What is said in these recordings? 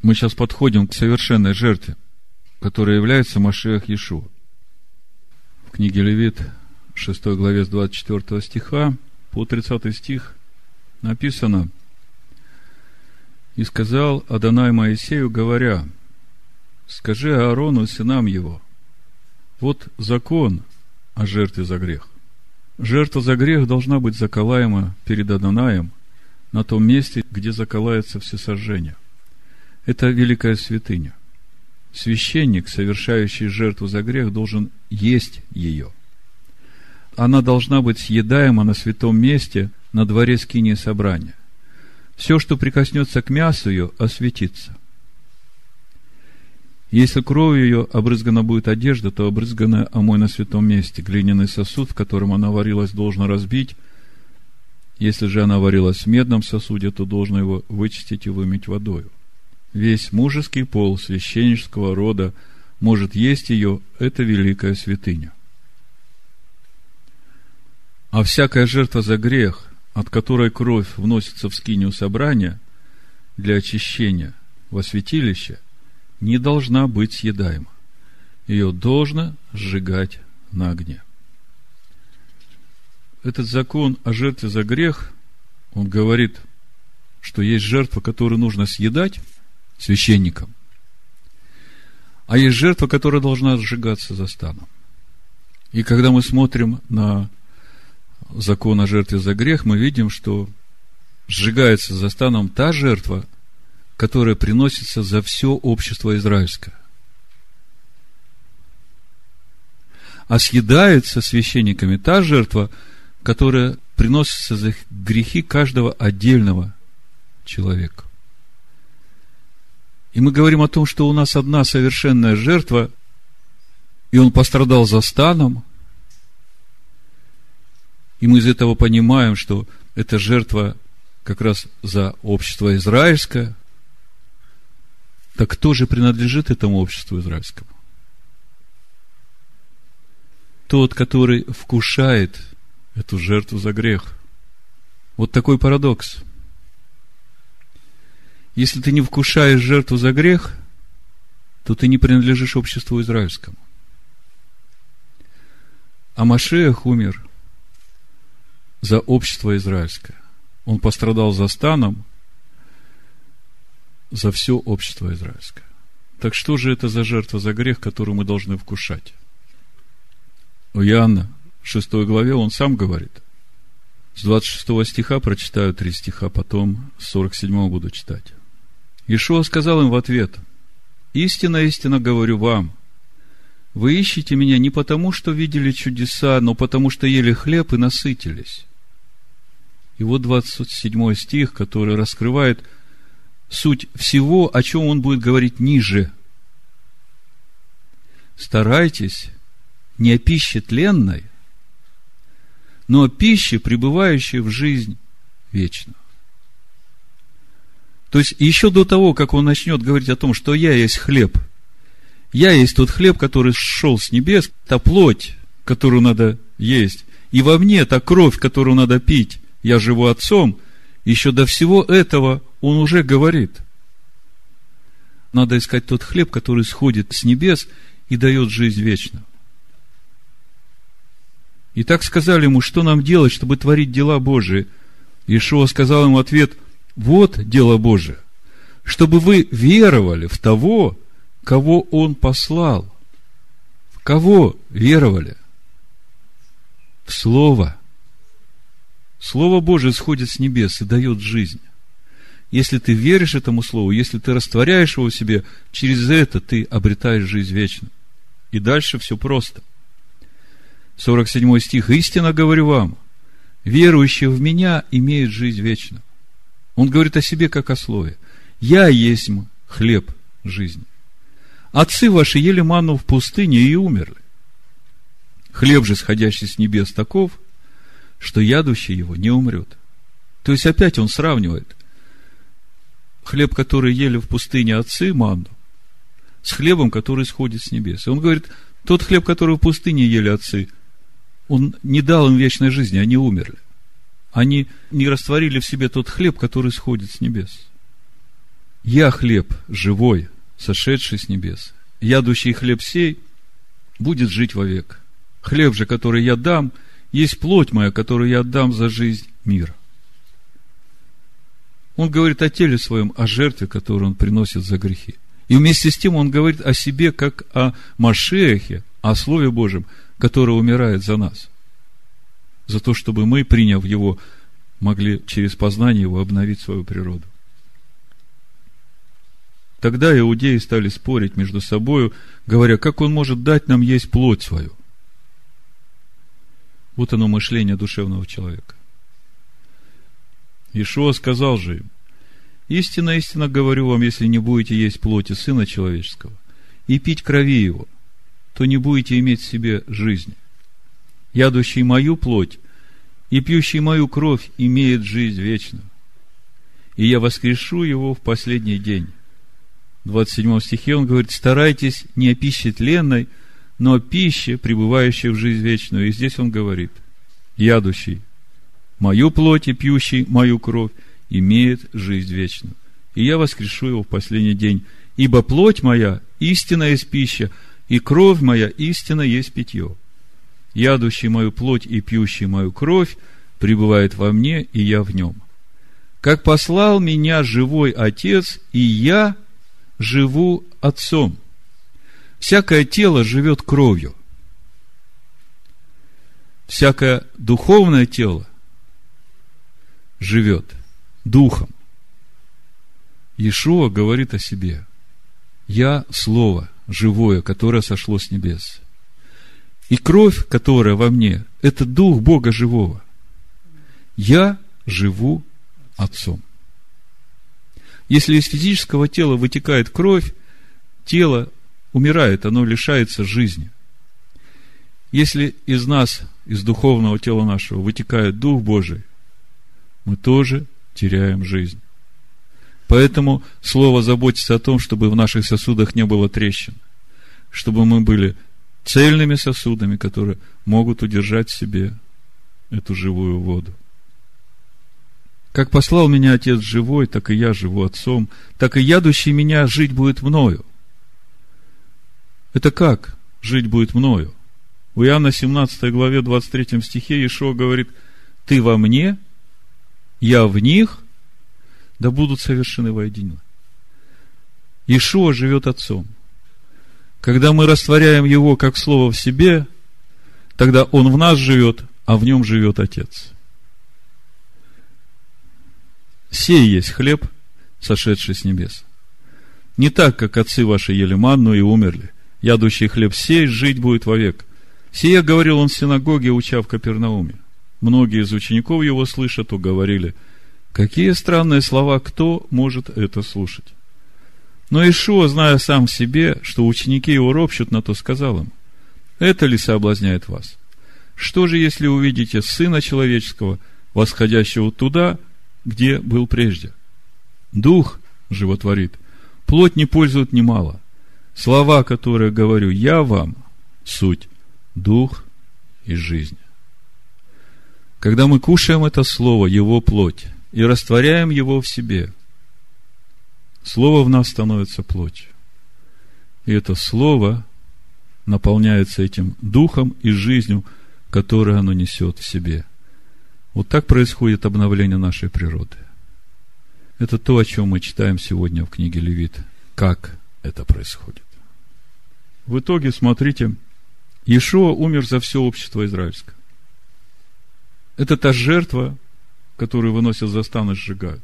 Мы сейчас подходим к совершенной жертве, которая является Машех Иешуа. В книге Левит, 6 главе с 24 стиха по 30 стих написано «И сказал Адонай Моисею, говоря, скажи Аарону сынам его, вот закон о жертве за грех. Жертва за грех должна быть заколаема перед Адонаем на том месте, где заколается всесожжение. Это великая святыня. Священник, совершающий жертву за грех, должен есть ее. Она должна быть съедаема на святом месте на дворе скинии собрания. Все, что прикоснется к мясу ее, осветится. Если кровью ее обрызгана будет одежда, то обрызганная омой на святом месте. Глиняный сосуд, в котором она варилась, должно разбить. Если же она варилась в медном сосуде, то должно его вычистить и вымыть водою. Весь мужеский пол священнического рода может есть ее, это великая святыня. А всякая жертва за грех, от которой кровь вносится в скинию собрания для очищения во святилище – не должна быть съедаема. Ее должно сжигать на огне. Этот закон о жертве за грех, он говорит, что есть жертва, которую нужно съедать священникам, а есть жертва, которая должна сжигаться за станом. И когда мы смотрим на закон о жертве за грех, мы видим, что сжигается за станом та жертва, которое приносится за все общество израильское. А съедается священниками та жертва, которая приносится за грехи каждого отдельного человека. И мы говорим о том, что у нас одна совершенная жертва, и он пострадал за станом, и мы из этого понимаем, что эта жертва как раз за общество израильское – так кто же принадлежит этому обществу израильскому? Тот, который вкушает эту жертву за грех. Вот такой парадокс. Если ты не вкушаешь жертву за грех, то ты не принадлежишь обществу израильскому. А Машех умер за общество израильское. Он пострадал за станом, за все общество израильское. Так что же это за жертва за грех, которую мы должны вкушать? У Иоанна, в 6 главе, он сам говорит. С 26 стиха прочитаю три стиха, потом с 47 буду читать. Ишуа сказал им в ответ, «Истинно, истинно говорю вам, вы ищете меня не потому, что видели чудеса, но потому, что ели хлеб и насытились». И вот 27 стих, который раскрывает – суть всего, о чем он будет говорить ниже. Старайтесь не о пище тленной, но о пище, пребывающей в жизнь вечную. То есть, еще до того, как он начнет говорить о том, что я есть хлеб, я есть тот хлеб, который шел с небес, та плоть, которую надо есть, и во мне та кровь, которую надо пить, я живу отцом, еще до всего этого он уже говорит. Надо искать тот хлеб, который сходит с небес и дает жизнь вечную. И так сказали ему, что нам делать, чтобы творить дела Божии. Ишуа сказал ему ответ, вот дело Божие, чтобы вы веровали в того, кого Он послал. В кого веровали? В Слово. Слово Божие сходит с небес и дает жизнь. Если ты веришь этому Слову, если ты растворяешь его в себе, через это ты обретаешь жизнь вечную. И дальше все просто. 47 стих. «Истинно говорю вам, верующий в Меня имеет жизнь вечную». Он говорит о себе, как о Слове. «Я есть хлеб жизни. Отцы ваши ели ману в пустыне и умерли. Хлеб же, сходящий с небес, таков, что ядущий его не умрет». То есть, опять он сравнивает хлеб, который ели в пустыне отцы, манну, с хлебом, который сходит с небес. И он говорит, тот хлеб, который в пустыне ели отцы, он не дал им вечной жизни, они умерли. Они не растворили в себе тот хлеб, который сходит с небес. Я хлеб живой, сошедший с небес. Ядущий хлеб сей будет жить вовек. Хлеб же, который я дам, есть плоть моя, которую я отдам за жизнь мира. Он говорит о теле своем, о жертве, которую он приносит за грехи. И вместе с тем он говорит о себе, как о Машехе, о Слове Божьем, которое умирает за нас. За то, чтобы мы, приняв его, могли через познание его обновить свою природу. Тогда иудеи стали спорить между собой, говоря, как он может дать нам есть плоть свою. Вот оно мышление душевного человека. Ишуа сказал же им, Истинно, истинно говорю вам, если не будете есть плоти Сына Человеческого и пить крови Его, то не будете иметь в себе жизни. Ядущий мою плоть и пьющий мою кровь имеет жизнь вечную. И я воскрешу его в последний день. В 27 стихе он говорит, старайтесь не о пище тленной, но о пище, пребывающей в жизнь вечную. И здесь он говорит, ядущий мою плоть и пьющий мою кровь имеет жизнь вечную. И я воскрешу его в последний день. Ибо плоть моя истина есть пища, и кровь моя истина есть питье. Ядущий мою плоть и пьющий мою кровь пребывает во мне, и я в нем. Как послал меня живой Отец, и я живу Отцом. Всякое тело живет кровью. Всякое духовное тело живет духом. Иешуа говорит о себе. Я Слово живое, которое сошло с небес. И кровь, которая во мне, это Дух Бога живого. Я живу Отцом. Если из физического тела вытекает кровь, тело умирает, оно лишается жизни. Если из нас, из духовного тела нашего, вытекает Дух Божий, мы тоже теряем жизнь. Поэтому Слово заботится о том, чтобы в наших сосудах не было трещин, чтобы мы были цельными сосудами, которые могут удержать в себе эту живую воду. Как послал меня Отец живой, так и я живу Отцом, так и ядущий меня жить будет мною. Это как жить будет мною? В Иоанна 17 главе 23 стихе Ишо говорит, ты во мне, я в них, да будут совершены воедино. Ишуа живет Отцом. Когда мы растворяем Его как Слово в себе, тогда Он в нас живет, а в нем живет Отец. Сей есть хлеб, сошедший с небес. Не так, как отцы ваши ели манну и умерли. Ядущий хлеб сей жить будет вовек. Сие говорил он в синагоге, уча в Капернауме. Многие из учеников его слышат, уговорили, какие странные слова, кто может это слушать? Но Ишуа, зная сам в себе, что ученики его ропщут, на то сказал им, это ли соблазняет вас? Что же, если увидите Сына Человеческого, восходящего туда, где был прежде? Дух животворит, плоть не пользует немало. Слова, которые говорю я вам, суть, дух и жизнь. Когда мы кушаем это слово, его плоть, и растворяем его в себе, слово в нас становится плотью. И это слово наполняется этим духом и жизнью, которую оно несет в себе. Вот так происходит обновление нашей природы. Это то, о чем мы читаем сегодня в книге Левит. Как это происходит. В итоге, смотрите, Иешуа умер за все общество израильское. Это та жертва, которую выносят за стан и сжигают.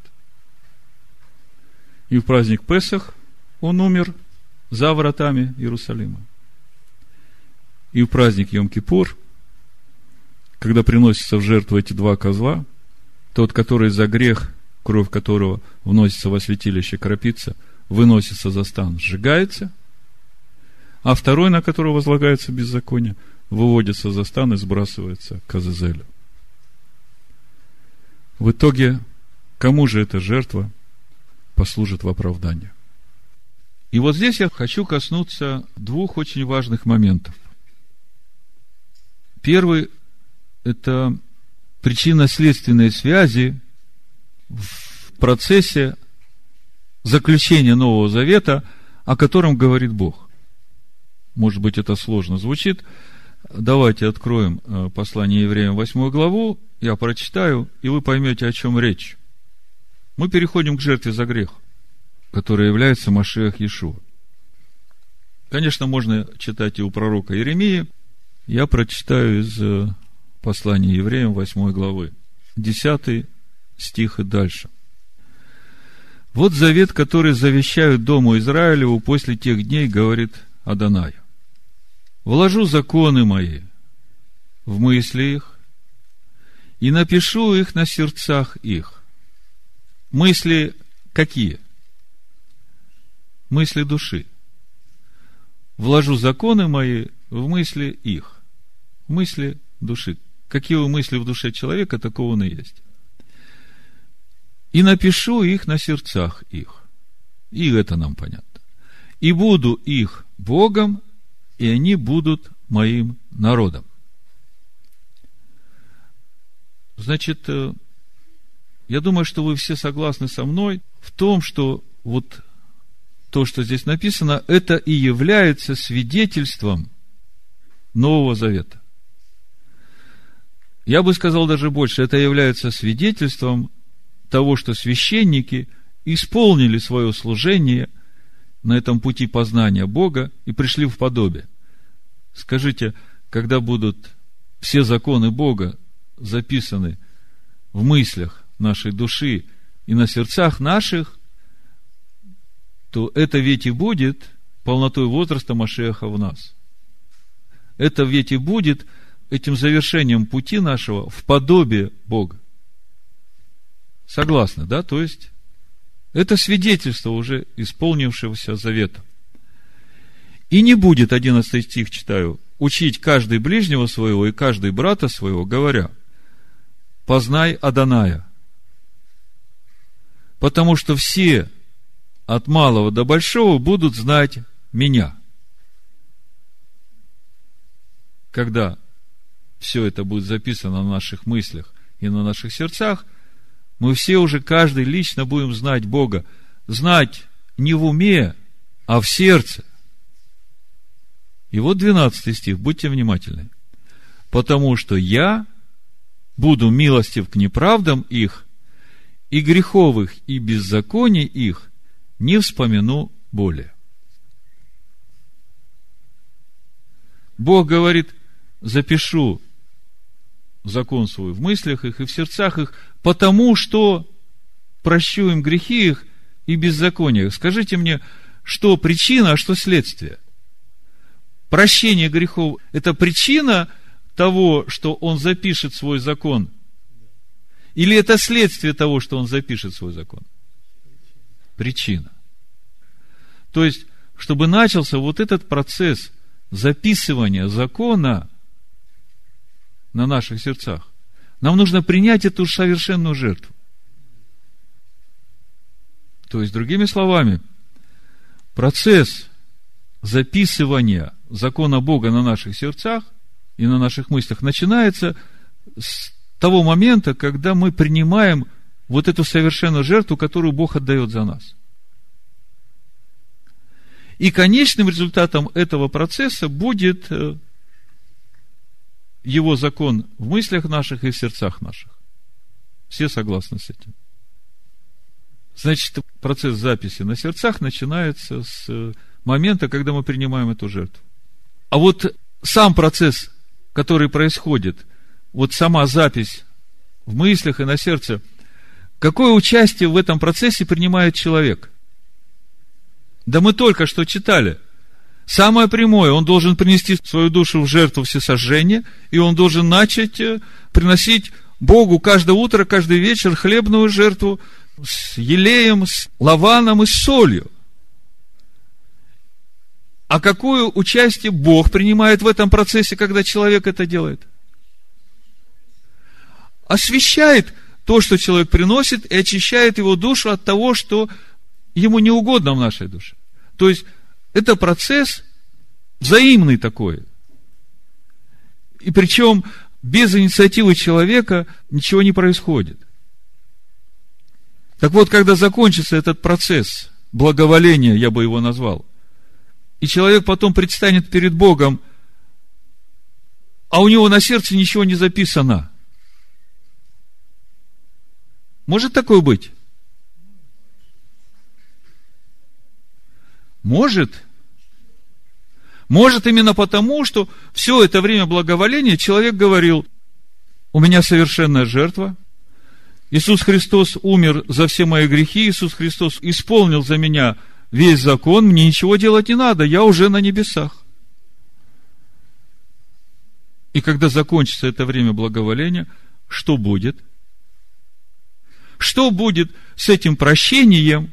И в праздник Песах он умер за вратами Иерусалима. И в праздник Йом-Кипур, когда приносятся в жертву эти два козла, тот, который за грех, кровь которого вносится во святилище крапица, выносится за стан, сжигается, а второй, на которого возлагается беззаконие, выводится за стан и сбрасывается к Азазелю. В итоге, кому же эта жертва послужит в оправдание? И вот здесь я хочу коснуться двух очень важных моментов. Первый – это причинно-следственные связи в процессе заключение Нового Завета, о котором говорит Бог. Может быть, это сложно звучит. Давайте откроем э, послание евреям 8 главу, я прочитаю, и вы поймете, о чем речь. Мы переходим к жертве за грех, которая является Машех Иешуа. Конечно, можно читать и у пророка Иеремии. Я прочитаю из э, послания евреям 8 главы, 10 стих и дальше. Вот завет, который завещают Дому Израилеву после тех дней, говорит Адонай. Вложу законы мои в мысли их и напишу их на сердцах их. Мысли какие? Мысли души. Вложу законы мои в мысли их. В мысли души. Какие мысли в душе человека, такого он и есть. И напишу их на сердцах их. И это нам понятно. И буду их Богом, и они будут моим народом. Значит, э, я думаю, что вы все согласны со мной в том, что вот то, что здесь написано, это и является свидетельством Нового Завета. Я бы сказал даже больше, это является свидетельством того, что священники исполнили свое служение на этом пути познания Бога и пришли в подобие. Скажите, когда будут все законы Бога записаны в мыслях нашей души и на сердцах наших, то это ведь и будет полнотой возраста Машеха в нас. Это ведь и будет этим завершением пути нашего в подобие Бога. Согласны, да? То есть, это свидетельство уже исполнившегося завета. И не будет, 11 стих читаю, учить каждый ближнего своего и каждый брата своего, говоря, познай Аданая. Потому что все от малого до большого будут знать меня. Когда все это будет записано на наших мыслях и на наших сердцах, мы все уже, каждый лично будем знать Бога. Знать не в уме, а в сердце. И вот 12 стих, будьте внимательны. Потому что я буду милостив к неправдам их, и греховых, и беззаконий их не вспомяну более. Бог говорит, запишу закон свой в мыслях их и в сердцах их, потому что прощу им грехи их и беззакония. Скажите мне, что причина, а что следствие? Прощение грехов – это причина того, что он запишет свой закон? Или это следствие того, что он запишет свой закон? Причина. То есть, чтобы начался вот этот процесс записывания закона на наших сердцах, нам нужно принять эту совершенную жертву. То есть, другими словами, процесс записывания закона Бога на наших сердцах и на наших мыслях начинается с того момента, когда мы принимаем вот эту совершенную жертву, которую Бог отдает за нас. И конечным результатом этого процесса будет э, его закон в мыслях наших и в сердцах наших. Все согласны с этим. Значит, процесс записи на сердцах начинается с э, момента, когда мы принимаем эту жертву. А вот сам процесс, который происходит, вот сама запись в мыслях и на сердце, какое участие в этом процессе принимает человек? Да мы только что читали. Самое прямое, он должен принести свою душу в жертву всесожжения, и он должен начать э, приносить Богу каждое утро, каждый вечер хлебную жертву с елеем, с лаваном и с солью. А какое участие Бог принимает в этом процессе, когда человек это делает? Освещает то, что человек приносит, и очищает его душу от того, что ему не угодно в нашей душе. То есть, это процесс взаимный такой. И причем без инициативы человека ничего не происходит. Так вот, когда закончится этот процесс благоволения, я бы его назвал. И человек потом предстанет перед Богом, а у него на сердце ничего не записано. Может такое быть? Может. Может именно потому, что все это время благоволения человек говорил, у меня совершенная жертва, Иисус Христос умер за все мои грехи, Иисус Христос исполнил за меня весь закон, мне ничего делать не надо, я уже на небесах. И когда закончится это время благоволения, что будет? Что будет с этим прощением,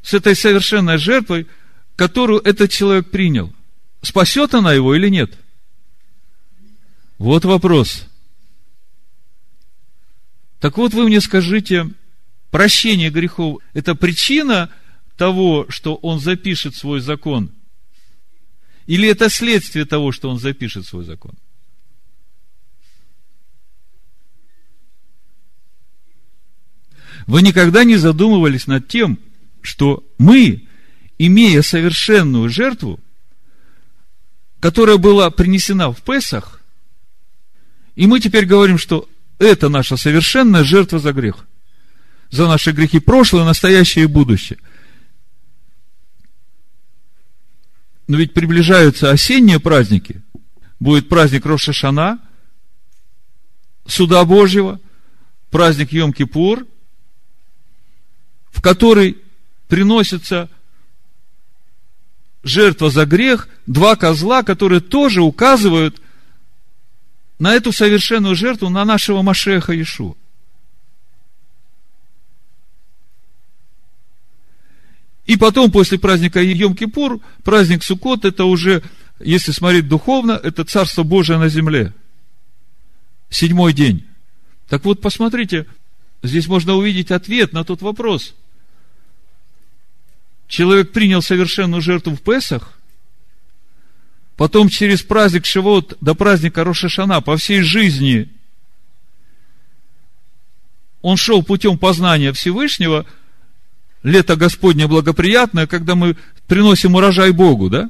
с этой совершенной жертвой, которую этот человек принял? Спасет она его или нет? Вот вопрос. Так вот, вы мне скажите, прощение грехов – это причина того, что он запишет свой закон? Или это следствие того, что он запишет свой закон? Вы никогда не задумывались над тем, что мы, имея совершенную жертву, которая была принесена в Песах, и мы теперь говорим, что это наша совершенная жертва за грех. За наши грехи прошлое, настоящее и будущее. Но ведь приближаются осенние праздники. Будет праздник Рошашана, Суда Божьего, праздник Йом-Кипур, в который приносится жертва за грех, два козла, которые тоже указывают на эту совершенную жертву, на нашего Машеха Ишу. И потом, после праздника Йом-Кипур, праздник Суккот, это уже, если смотреть духовно, это Царство Божие на земле. Седьмой день. Так вот, посмотрите, здесь можно увидеть ответ на тот вопрос. Человек принял совершенную жертву в Песах, Потом через праздник Шивот до праздника Рошашана по всей жизни он шел путем познания Всевышнего, лето Господне благоприятное, когда мы приносим урожай Богу, да?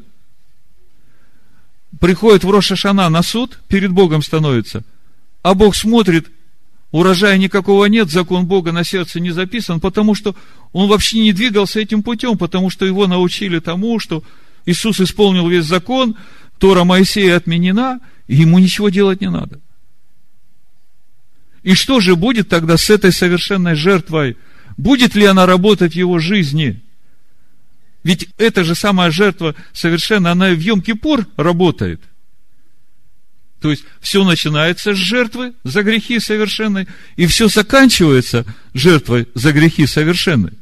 Приходит в Рошашана на суд, перед Богом становится, а Бог смотрит, урожая никакого нет, закон Бога на сердце не записан, потому что он вообще не двигался этим путем, потому что его научили тому, что Иисус исполнил весь закон, Тора Моисея отменена, и ему ничего делать не надо. И что же будет тогда с этой совершенной жертвой? Будет ли она работать в его жизни? Ведь эта же самая жертва совершенно, она в Йом-Кипур работает. То есть, все начинается с жертвы за грехи совершенной, и все заканчивается жертвой за грехи совершенной.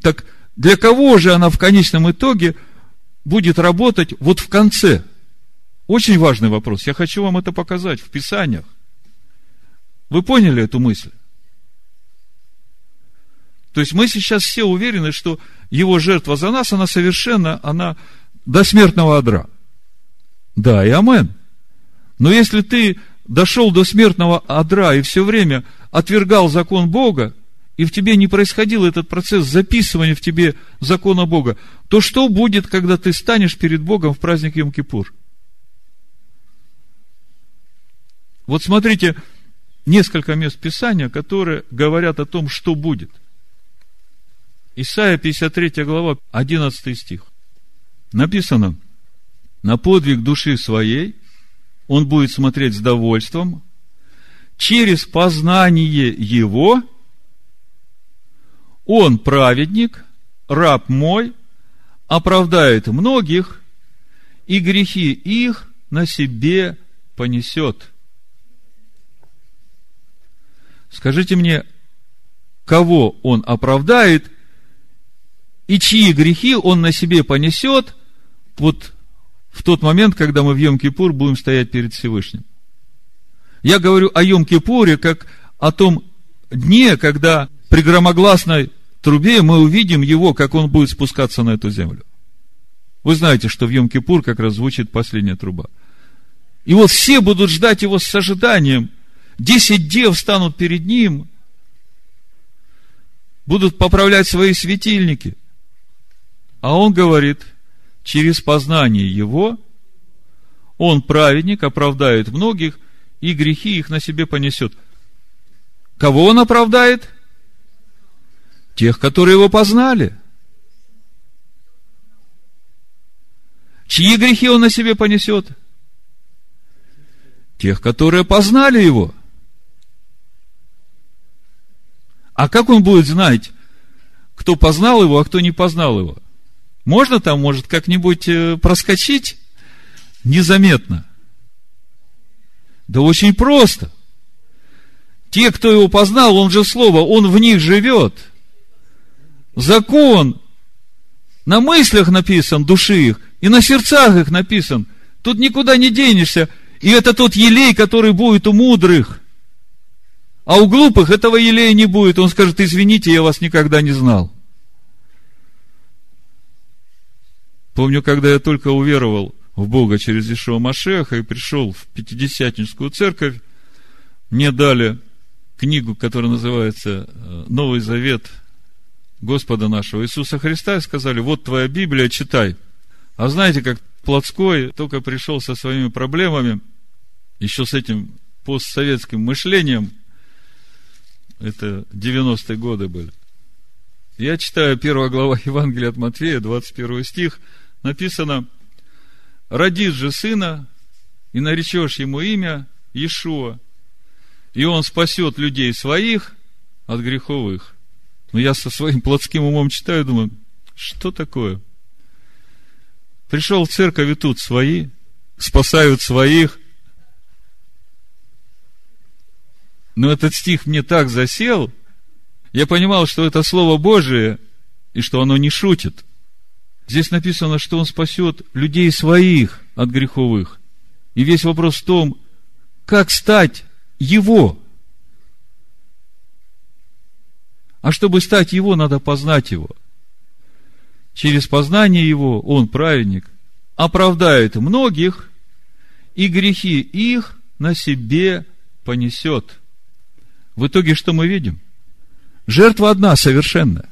Так для кого же она в конечном итоге будет работать вот в конце? Очень важный вопрос. Я хочу вам это показать в Писаниях. Вы поняли эту мысль? То есть мы сейчас все уверены, что его жертва за нас, она совершенно, она до смертного одра. Да, и амен. Но если ты дошел до смертного одра и все время отвергал закон Бога, и в тебе не происходил этот процесс записывания в тебе закона Бога, то что будет, когда ты станешь перед Богом в праздник Йом-Кипур? Вот смотрите, несколько мест Писания, которые говорят о том, что будет. Исайя 53 глава, 11 стих. Написано, на подвиг души своей он будет смотреть с довольством, через познание его – он праведник, раб мой, оправдает многих, и грехи их на себе понесет. Скажите мне, кого он оправдает и чьи грехи он на себе понесет вот в тот момент, когда мы в Йом-Кипур будем стоять перед Всевышним. Я говорю о Йом-Кипуре как о том дне, когда при громогласной трубе мы увидим его, как он будет спускаться на эту землю. Вы знаете, что в Йом-Кипур как раз звучит последняя труба. И вот все будут ждать его с ожиданием. Десять дев станут перед ним. будут поправлять свои светильники. А он говорит, через познание его, он, праведник, оправдает многих, и грехи их на себе понесет. Кого он оправдает? Тех, которые его познали. Чьи грехи он на себе понесет? Тех, которые познали его. А как он будет знать, кто познал его, а кто не познал его? Можно там, может, как-нибудь э, проскочить незаметно? Да очень просто. Те, кто его познал, он же слово, он в них живет. Закон на мыслях написан души их, и на сердцах их написан. Тут никуда не денешься. И это тот елей, который будет у мудрых. А у глупых этого елея не будет. Он скажет, извините, я вас никогда не знал. Помню, когда я только уверовал в Бога через Ишуа Машеха и пришел в Пятидесятническую церковь, мне дали книгу, которая называется э, «Новый Завет Господа нашего Иисуса Христа» и сказали, вот твоя Библия, читай. А знаете, как Плотской только пришел со своими проблемами, еще с этим постсоветским мышлением, это 90-е годы были. Я читаю первая глава Евангелия от Матфея, 21 стих, написано, «Родишь же сына, и наречешь ему имя Иешуа, и он спасет людей своих от греховых». Но я со своим плотским умом читаю, думаю, что такое? Пришел в церковь, и тут свои, спасают своих – Но этот стих мне так засел, я понимал, что это Слово Божие, и что оно не шутит. Здесь написано, что Он спасет людей своих от греховых. И весь вопрос в том, как стать Его. А чтобы стать Его, надо познать Его. Через познание Его Он, праведник, оправдает многих, и грехи их на себе понесет. В итоге что мы видим? Жертва одна, совершенная.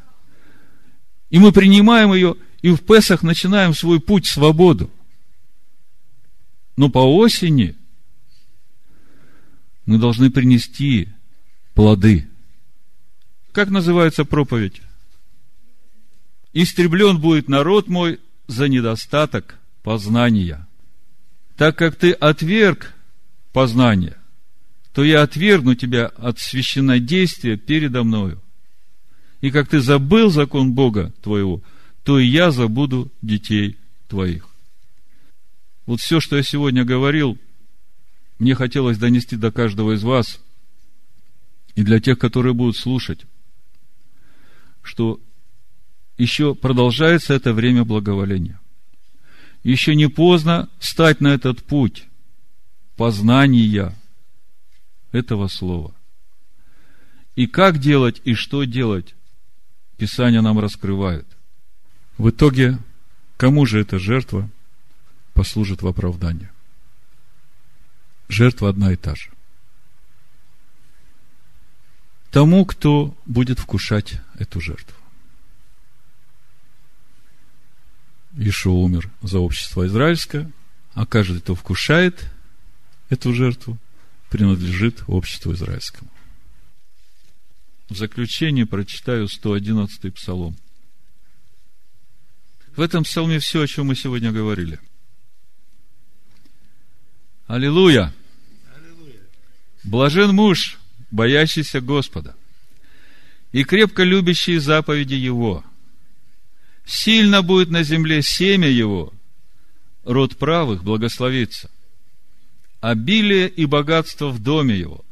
И мы принимаем ее, и в Песах начинаем свой путь в свободу. Но по осени мы должны принести плоды. Как называется проповедь? Истреблен будет народ мой за недостаток познания. Так как ты отверг познание, то я отвергну тебя от священнодействия передо мною. И как ты забыл закон Бога твоего, то и я забуду детей твоих. Вот все, что я сегодня говорил, мне хотелось донести до каждого из вас и для тех, которые будут слушать, что еще продолжается это время благоволения. Еще не поздно стать на этот путь познания – этого слова. И как делать, и что делать, Писание нам раскрывает. В итоге, кому же эта жертва послужит в оправдание? Жертва одна и та же. Тому, кто будет вкушать эту жертву. Ишо умер за общество израильское, а каждый, кто вкушает эту жертву, принадлежит обществу израильскому. В заключение прочитаю 111 псалом. В этом псалме все, о чем мы сегодня говорили. Аллилуйя! Блажен муж, боящийся Господа, и крепко любящий заповеди Его. Сильно будет на земле семя Его, род правых благословится обилие и богатство в доме его.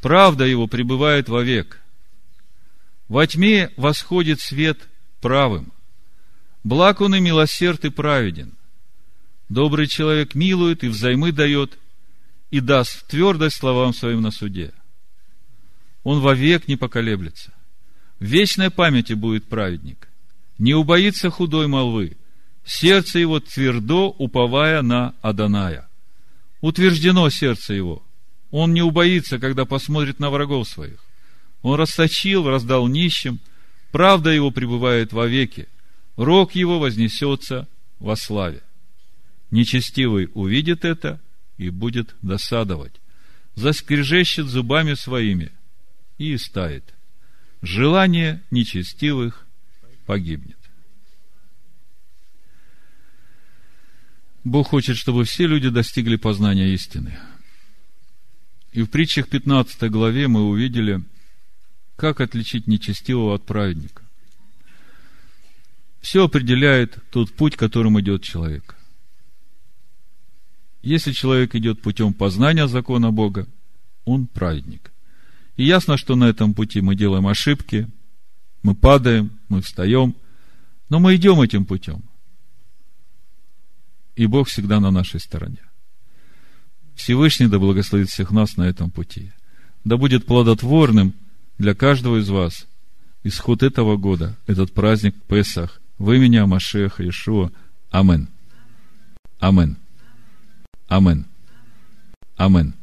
Правда его пребывает вовек. Во тьме восходит свет правым. Благ он и милосерд и праведен. Добрый человек милует и взаймы дает, и даст твердость словам своим на суде. Он вовек не поколеблется. В вечной памяти будет праведник. Не убоится худой молвы. Сердце его твердо, уповая на Аданая утверждено сердце его. Он не убоится, когда посмотрит на врагов своих. Он расточил, раздал нищим, правда его пребывает вовеки, рог его вознесется во славе. Нечестивый увидит это и будет досадовать, заскрежещет зубами своими и истает. Желание нечестивых погибнет. Бог хочет, чтобы все люди достигли познания истины. И в притчах 15 главе мы увидели, как отличить нечестивого от праведника. Все определяет тот путь, которым идет человек. Если человек идет путем познания закона Бога, он праведник. И ясно, что на этом пути мы делаем ошибки, мы падаем, мы встаем, но мы идем этим путем. И Бог всегда на нашей стороне. Всевышний да благословит всех нас на этом пути. Да будет плодотворным для каждого из вас исход этого года, этот праздник Песах, в имени Амашеха Иешуа. Амен. Амен. Амен. Амен.